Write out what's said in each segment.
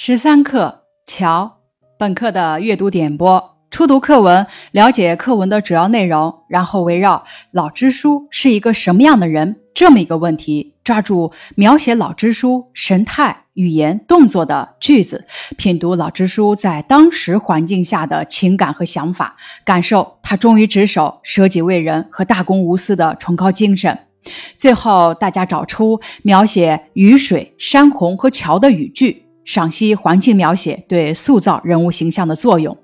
十三课桥，本课的阅读点播：初读课文，了解课文的主要内容，然后围绕老支书是一个什么样的人这么一个问题，抓住描写老支书神态、语言、动作的句子，品读老支书在当时环境下的情感和想法，感受他忠于职守、舍己为人和大公无私的崇高精神。最后，大家找出描写雨水、山洪和桥的语句。赏析环境描写对塑造人物形象的作用，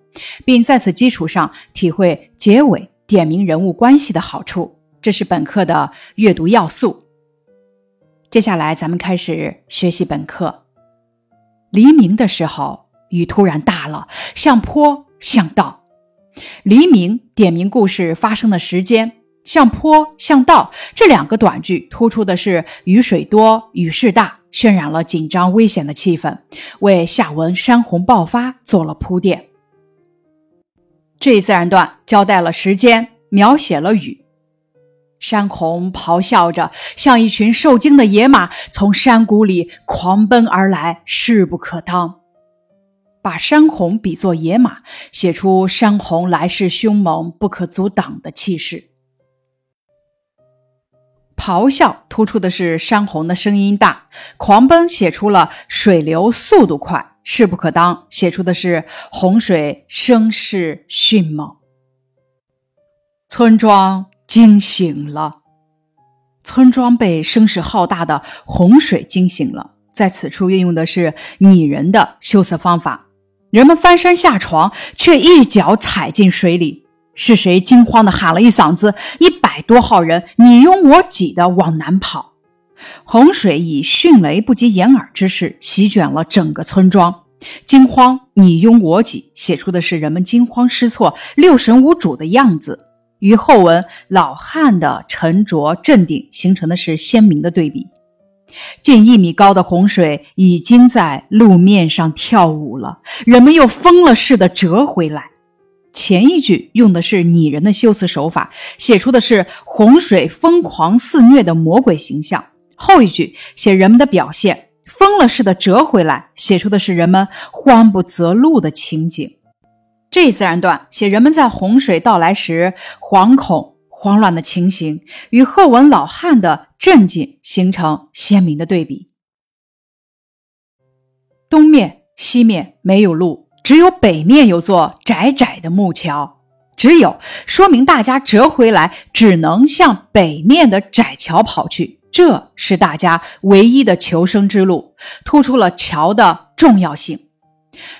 并在此基础上体会结尾点明人物关系的好处，这是本课的阅读要素。接下来，咱们开始学习本课。黎明的时候，雨突然大了，像坡像道。黎明点明故事发生的时间，像坡像道这两个短句突出的是雨水多，雨势大。渲染了紧张危险的气氛，为下文山洪爆发做了铺垫。这一自然段交代了时间，描写了雨。山洪咆哮着，像一群受惊的野马从山谷里狂奔而来，势不可当。把山洪比作野马，写出山洪来势凶猛、不可阻挡的气势。咆哮突出的是山洪的声音大，狂奔写出了水流速度快，势不可当写出的是洪水声势迅猛。村庄惊醒了，村庄被声势浩大的洪水惊醒了。在此处运用的是拟人的修辞方法，人们翻身下床，却一脚踩进水里。是谁惊慌的喊了一嗓子？一百多号人你拥我挤的往南跑，洪水以迅雷不及掩耳之势席卷了整个村庄。惊慌你拥我挤，写出的是人们惊慌失措、六神无主的样子，与后文老汉的沉着镇定形成的是鲜明的对比。近一米高的洪水已经在路面上跳舞了，人们又疯了似的折回来。前一句用的是拟人的修辞手法，写出的是洪水疯狂肆虐的魔鬼形象；后一句写人们的表现，疯了似的折回来，写出的是人们慌不择路的情景。这一自然段写人们在洪水到来时惶恐慌乱的情形，与后文老汉的镇静形成鲜明的对比。东面、西面没有路。只有北面有座窄窄的木桥，只有说明大家折回来只能向北面的窄桥跑去，这是大家唯一的求生之路，突出了桥的重要性。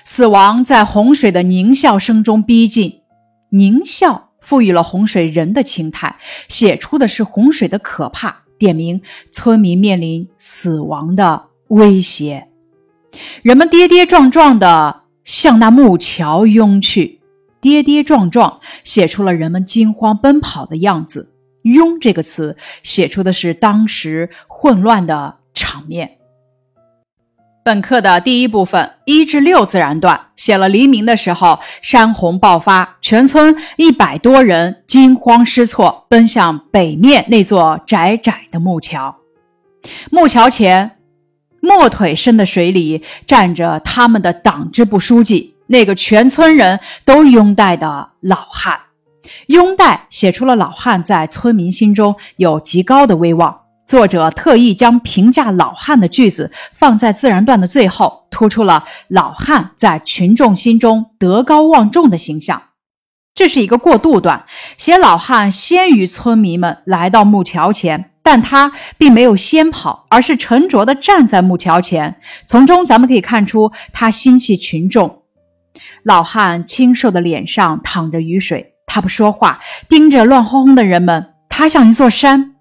死亡在洪水的狞笑声中逼近，狞笑赋予了洪水人的情态，写出的是洪水的可怕，点明村民面临死亡的威胁，人们跌跌撞撞的。向那木桥拥去，跌跌撞撞，写出了人们惊慌奔跑的样子。拥这个词写出的是当时混乱的场面。本课的第一部分一至六自然段写了黎明的时候，山洪爆发，全村一百多人惊慌失措，奔向北面那座窄窄的木桥。木桥前。没腿深的水里站着他们的党支部书记，那个全村人都拥戴的老汉。拥戴写出了老汉在村民心中有极高的威望。作者特意将评价老汉的句子放在自然段的最后，突出了老汉在群众心中德高望重的形象。这是一个过渡段，写老汉先于村民们来到木桥前。但他并没有先跑，而是沉着地站在木桥前。从中咱们可以看出他心系群众。老汉清瘦的脸上淌着雨水，他不说话，盯着乱哄哄的人们。他像一座山。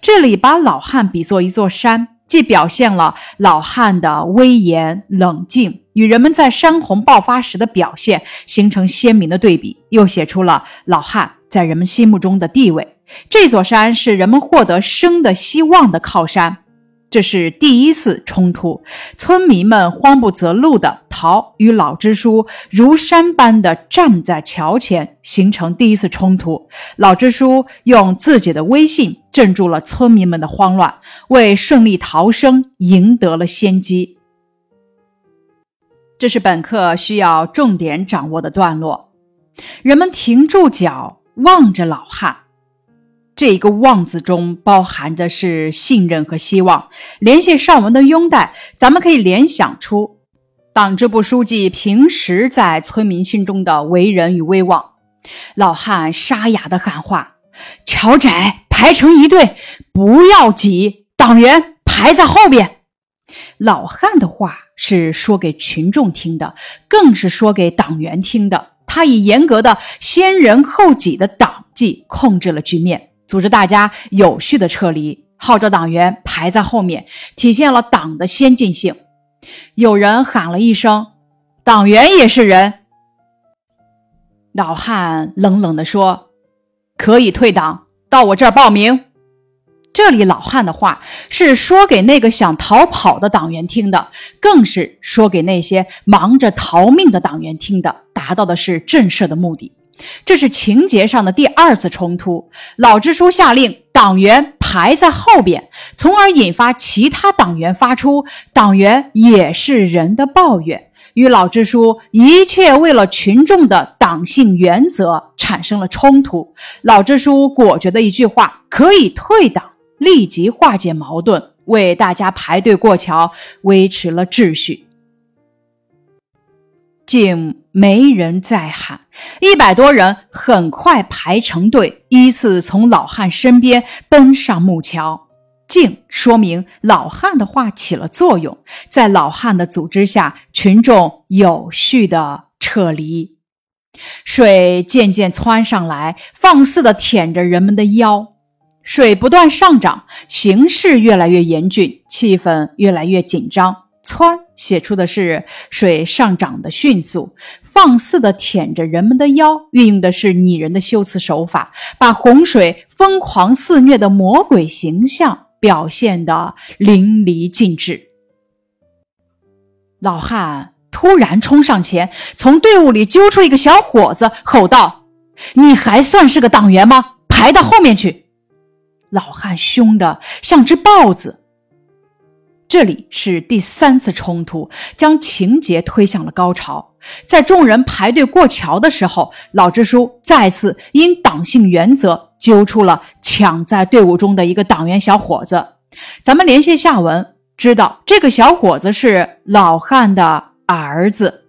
这里把老汉比作一座山，既表现了老汉的威严冷静，与人们在山洪爆发时的表现形成鲜明的对比，又写出了老汉在人们心目中的地位。这座山是人们获得生的希望的靠山，这是第一次冲突。村民们慌不择路的逃，与老支书如山般的站在桥前，形成第一次冲突。老支书用自己的威信镇住了村民们的慌乱，为顺利逃生赢得了先机。这是本课需要重点掌握的段落。人们停住脚，望着老汉。这一个“望”字中包含的是信任和希望。联系上文的拥戴，咱们可以联想出党支部书记平时在村民心中的为人与威望。老汉沙哑的喊话：“桥窄，排成一队，不要挤，党员排在后边。”老汉的话是说给群众听的，更是说给党员听的。他以严格的先人后己的党纪控制了局面。组织大家有序的撤离，号召党员排在后面，体现了党的先进性。有人喊了一声：“党员也是人。”老汉冷冷地说：“可以退党，到我这儿报名。”这里老汉的话是说给那个想逃跑的党员听的，更是说给那些忙着逃命的党员听的，达到的是震慑的目的。这是情节上的第二次冲突。老支书下令党员排在后边，从而引发其他党员发出“党员也是人”的抱怨，与老支书一切为了群众的党性原则产生了冲突。老支书果决的一句话：“可以退党”，立即化解矛盾，为大家排队过桥维持了秩序。竟没人再喊，一百多人很快排成队，依次从老汉身边奔上木桥。竟说明老汉的话起了作用，在老汉的组织下，群众有序的撤离。水渐渐窜上来，放肆的舔着人们的腰。水不断上涨，形势越来越严峻，气氛越来越紧张。窜写出的是水上涨的迅速，放肆的舔着人们的腰，运用的是拟人的修辞手法，把洪水疯狂肆虐的魔鬼形象表现得淋漓尽致。老汉突然冲上前，从队伍里揪出一个小伙子，吼道：“你还算是个党员吗？排到后面去！”老汉凶得像只豹子。这里是第三次冲突，将情节推向了高潮。在众人排队过桥的时候，老支书再次因党性原则揪出了抢在队伍中的一个党员小伙子。咱们联系下文，知道这个小伙子是老汉的儿子。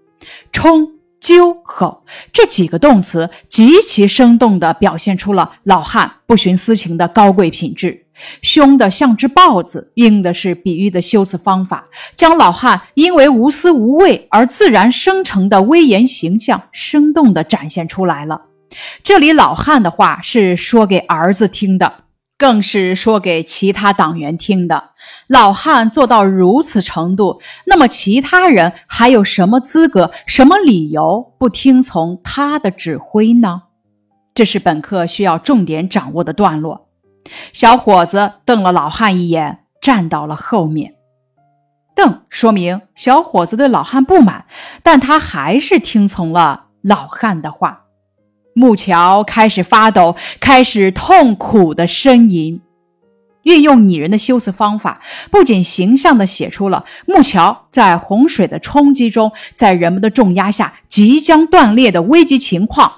冲、揪、吼这几个动词极其生动地表现出了老汉不徇私情的高贵品质。凶的像只豹子，用的是比喻的修辞方法，将老汉因为无私无畏而自然生成的威严形象生动地展现出来了。这里老汉的话是说给儿子听的，更是说给其他党员听的。老汉做到如此程度，那么其他人还有什么资格、什么理由不听从他的指挥呢？这是本课需要重点掌握的段落。小伙子瞪了老汉一眼，站到了后面。瞪说明小伙子对老汉不满，但他还是听从了老汉的话。木桥开始发抖，开始痛苦的呻吟。运用拟人的修辞方法，不仅形象地写出了木桥在洪水的冲击中，在人们的重压下即将断裂的危急情况。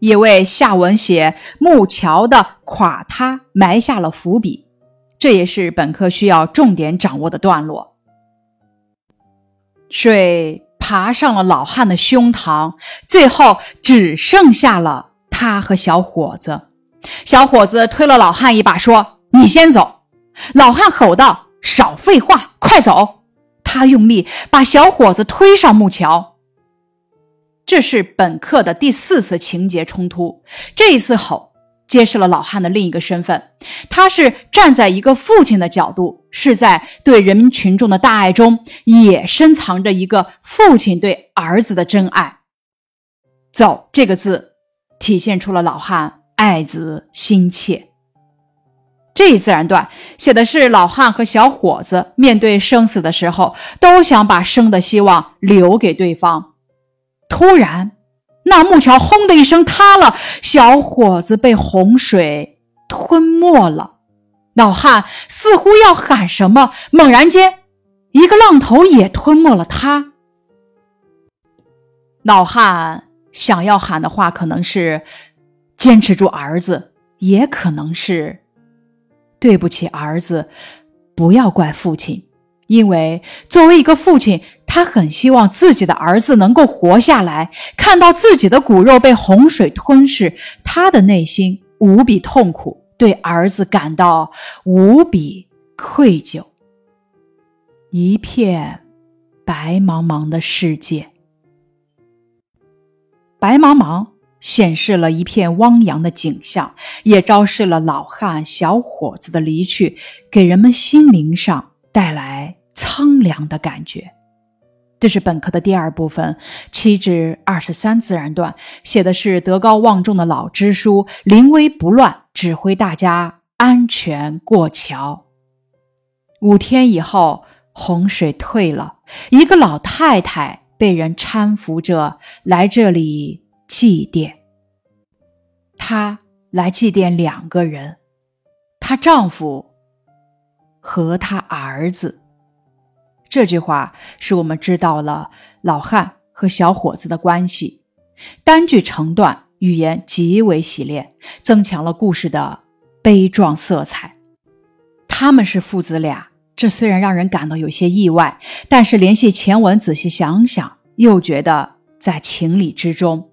也为下文写木桥的垮塌埋下了伏笔，这也是本课需要重点掌握的段落。水爬上了老汉的胸膛，最后只剩下了他和小伙子。小伙子推了老汉一把，说：“你先走。”老汉吼道：“少废话，快走！”他用力把小伙子推上木桥。这是本课的第四次情节冲突。这一次吼揭示了老汉的另一个身份，他是站在一个父亲的角度，是在对人民群众的大爱中也深藏着一个父亲对儿子的真爱。走这个字，体现出了老汉爱子心切。这一自然段写的是老汉和小伙子面对生死的时候，都想把生的希望留给对方。突然，那木桥轰的一声塌了，小伙子被洪水吞没了。老汉似乎要喊什么，猛然间，一个浪头也吞没了他。老汉想要喊的话可能是“坚持住，儿子”，也可能是“对不起，儿子，不要怪父亲”。因为作为一个父亲，他很希望自己的儿子能够活下来。看到自己的骨肉被洪水吞噬，他的内心无比痛苦，对儿子感到无比愧疚。一片白茫茫的世界，白茫茫显示了一片汪洋的景象，也昭示了老汉小伙子的离去，给人们心灵上带来。苍凉的感觉，这是本课的第二部分，七至二十三自然段，写的是德高望重的老支书临危不乱，指挥大家安全过桥。五天以后，洪水退了，一个老太太被人搀扶着来这里祭奠。她来祭奠两个人，她丈夫和她儿子。这句话使我们知道了老汉和小伙子的关系，单句成段，语言极为洗练，增强了故事的悲壮色彩。他们是父子俩，这虽然让人感到有些意外，但是联系前文仔细想想，又觉得在情理之中。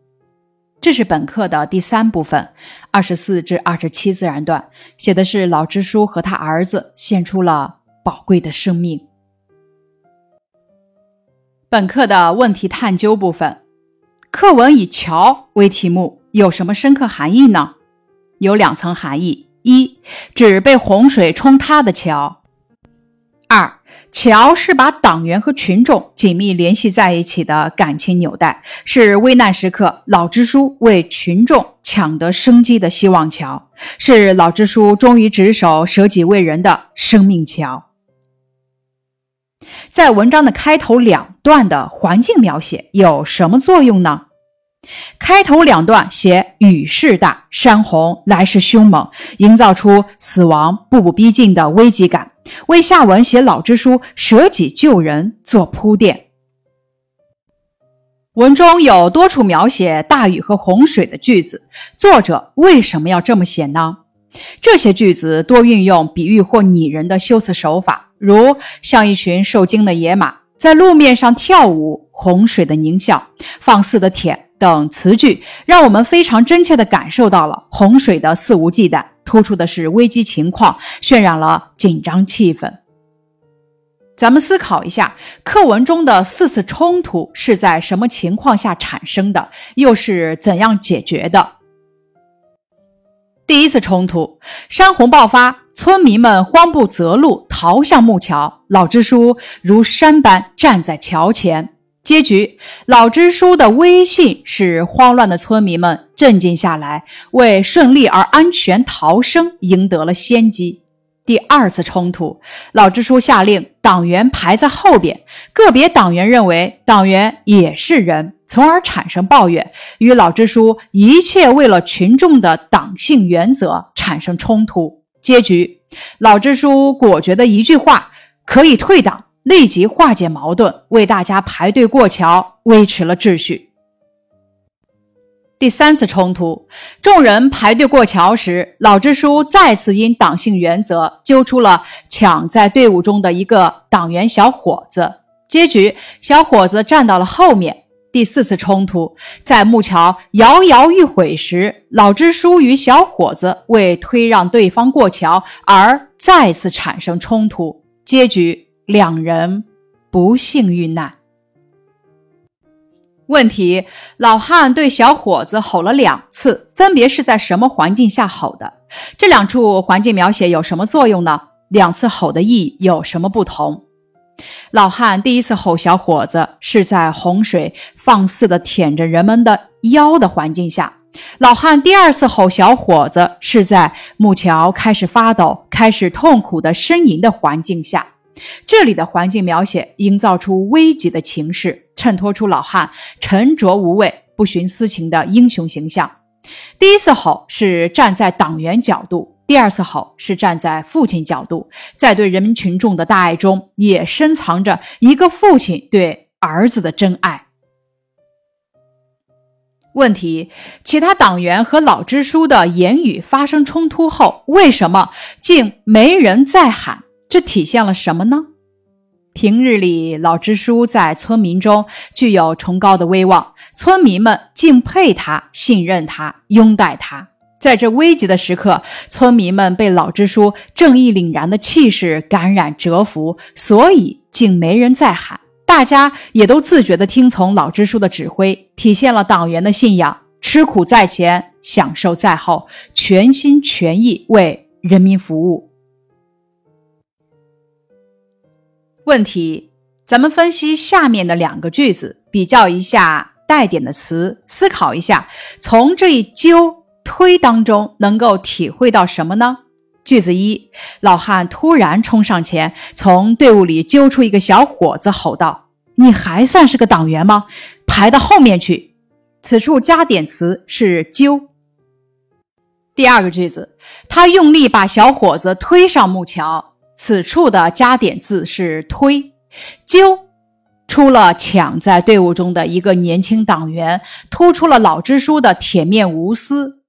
这是本课的第三部分，二十四至二十七自然段，写的是老支书和他儿子献出了宝贵的生命。本课的问题探究部分，课文以“桥”为题目，有什么深刻含义呢？有两层含义：一，指被洪水冲塌的桥；二，桥是把党员和群众紧密联系在一起的感情纽带，是危难时刻老支书为群众抢得生机的希望桥，是老支书忠于职守、舍己为人的生命桥。在文章的开头两段的环境描写有什么作用呢？开头两段写雨势大，山洪来势凶猛，营造出死亡步步逼近的危机感，为下文写老支书舍己救人做铺垫。文中有多处描写大雨和洪水的句子，作者为什么要这么写呢？这些句子多运用比喻或拟人的修辞手法。如像一群受惊的野马在路面上跳舞，洪水的狞笑，放肆的舔等词句，让我们非常真切地感受到了洪水的肆无忌惮，突出的是危机情况，渲染了紧张气氛。咱们思考一下，课文中的四次冲突是在什么情况下产生的，又是怎样解决的？第一次冲突，山洪爆发。村民们慌不择路，逃向木桥。老支书如山般站在桥前。结局，老支书的威信使慌乱的村民们镇静下来，为顺利而安全逃生赢得了先机。第二次冲突，老支书下令党员排在后边，个别党员认为党员也是人，从而产生抱怨，与老支书一切为了群众的党性原则产生冲突。结局，老支书果决的一句话可以退党，立即化解矛盾，为大家排队过桥维持了秩序。第三次冲突，众人排队过桥时，老支书再次因党性原则揪出了抢在队伍中的一个党员小伙子。结局，小伙子站到了后面。第四次冲突，在木桥摇摇欲毁时，老支书与小伙子为推让对方过桥而再次产生冲突，结局两人不幸遇难。问题：老汉对小伙子吼了两次，分别是在什么环境下吼的？这两处环境描写有什么作用呢？两次吼的意义有什么不同？老汉第一次吼小伙子，是在洪水放肆的舔着人们的腰的环境下；老汉第二次吼小伙子，是在木桥开始发抖、开始痛苦的呻吟的环境下。这里的环境描写营造出危急的情势，衬托出老汉沉着无畏、不徇私情的英雄形象。第一次吼是站在党员角度。第二次吼是站在父亲角度，在对人民群众的大爱中，也深藏着一个父亲对儿子的真爱。问题：其他党员和老支书的言语发生冲突后，为什么竟没人再喊？这体现了什么呢？平日里，老支书在村民中具有崇高的威望，村民们敬佩他、信任他、拥戴他。在这危急的时刻，村民们被老支书正义凛然的气势感染折服，所以竟没人再喊。大家也都自觉地听从老支书的指挥，体现了党员的信仰。吃苦在前，享受在后，全心全意为人民服务。问题：咱们分析下面的两个句子，比较一下带点的词，思考一下，从这一揪推当中能够体会到什么呢？句子一：老汉突然冲上前，从队伍里揪出一个小伙子，吼道。你还算是个党员吗？排到后面去。此处加点词是揪。第二个句子，他用力把小伙子推上木桥。此处的加点字是推。揪出了抢在队伍中的一个年轻党员，突出了老支书的铁面无私。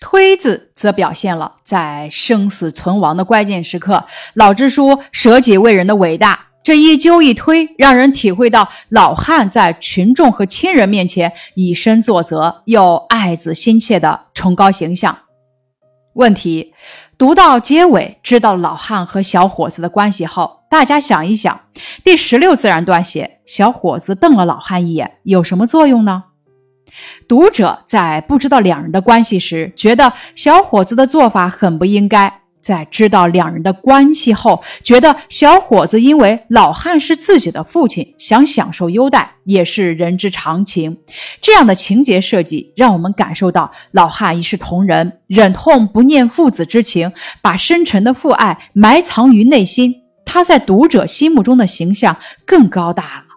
推字则表现了在生死存亡的关键时刻，老支书舍己为人的伟大。这一揪一推，让人体会到老汉在群众和亲人面前以身作则又爱子心切的崇高形象。问题：读到结尾，知道老汉和小伙子的关系后，大家想一想，第十六自然段写小伙子瞪了老汉一眼，有什么作用呢？读者在不知道两人的关系时，觉得小伙子的做法很不应该。在知道两人的关系后，觉得小伙子因为老汉是自己的父亲，想享受优待也是人之常情。这样的情节设计，让我们感受到老汉一视同仁，忍痛不念父子之情，把深沉的父爱埋藏于内心。他在读者心目中的形象更高大了。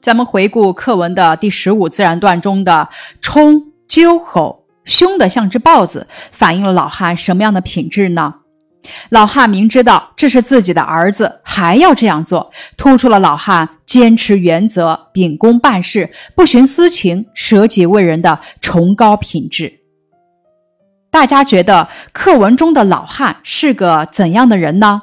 咱们回顾课文的第十五自然段中的冲、揪、吼。凶的像只豹子，反映了老汉什么样的品质呢？老汉明知道这是自己的儿子，还要这样做，突出了老汉坚持原则、秉公办事、不徇私情、舍己为人的崇高品质。大家觉得课文中的老汉是个怎样的人呢？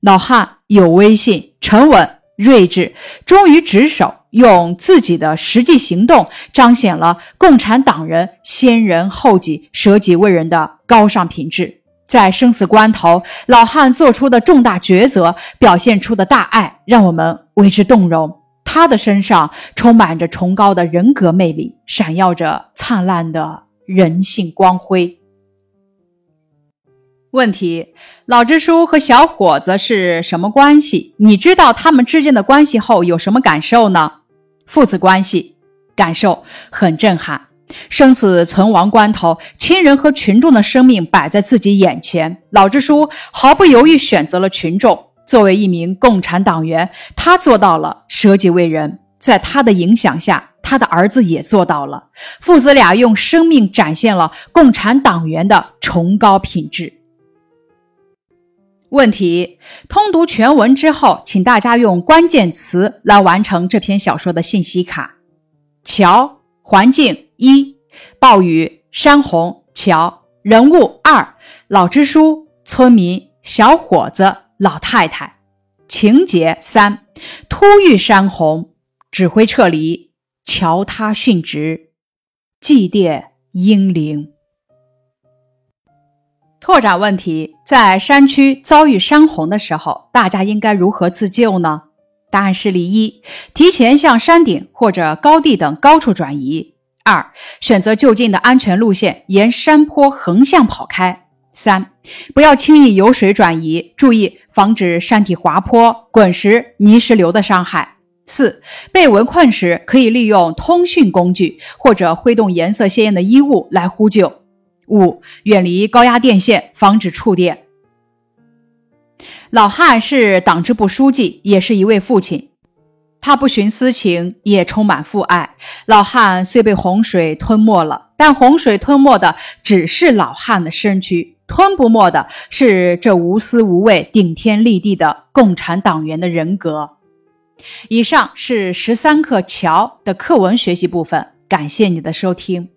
老汉有威信，沉稳。睿智、忠于职守，用自己的实际行动彰显了共产党人先人后己、舍己为人的高尚品质。在生死关头，老汉做出的重大抉择，表现出的大爱，让我们为之动容。他的身上充满着崇高的人格魅力，闪耀着灿烂的人性光辉。问题：老支书和小伙子是什么关系？你知道他们之间的关系后有什么感受呢？父子关系，感受很震撼。生死存亡关头，亲人和群众的生命摆在自己眼前，老支书毫不犹豫选择了群众。作为一名共产党员，他做到了舍己为人。在他的影响下，他的儿子也做到了。父子俩用生命展现了共产党员的崇高品质。问题：通读全文之后，请大家用关键词来完成这篇小说的信息卡。桥环境一，暴雨山洪桥人物二，老支书村民小伙子老太太情节三，突遇山洪指挥撤离桥塌殉职祭奠英灵。拓展问题：在山区遭遇山洪的时候，大家应该如何自救呢？答案是：例一，提前向山顶或者高地等高处转移；二，选择就近的安全路线，沿山坡横向跑开；三，不要轻易游水转移，注意防止山体滑坡、滚石、泥石流的伤害；四，被围困时，可以利用通讯工具或者挥动颜色鲜艳的衣物来呼救。五、远离高压电线，防止触电。老汉是党支部书记，也是一位父亲。他不徇私情，也充满父爱。老汉虽被洪水吞没了，但洪水吞没的只是老汉的身躯，吞不没的是这无私无畏、顶天立地的共产党员的人格。以上是十三课桥的课文学习部分，感谢你的收听。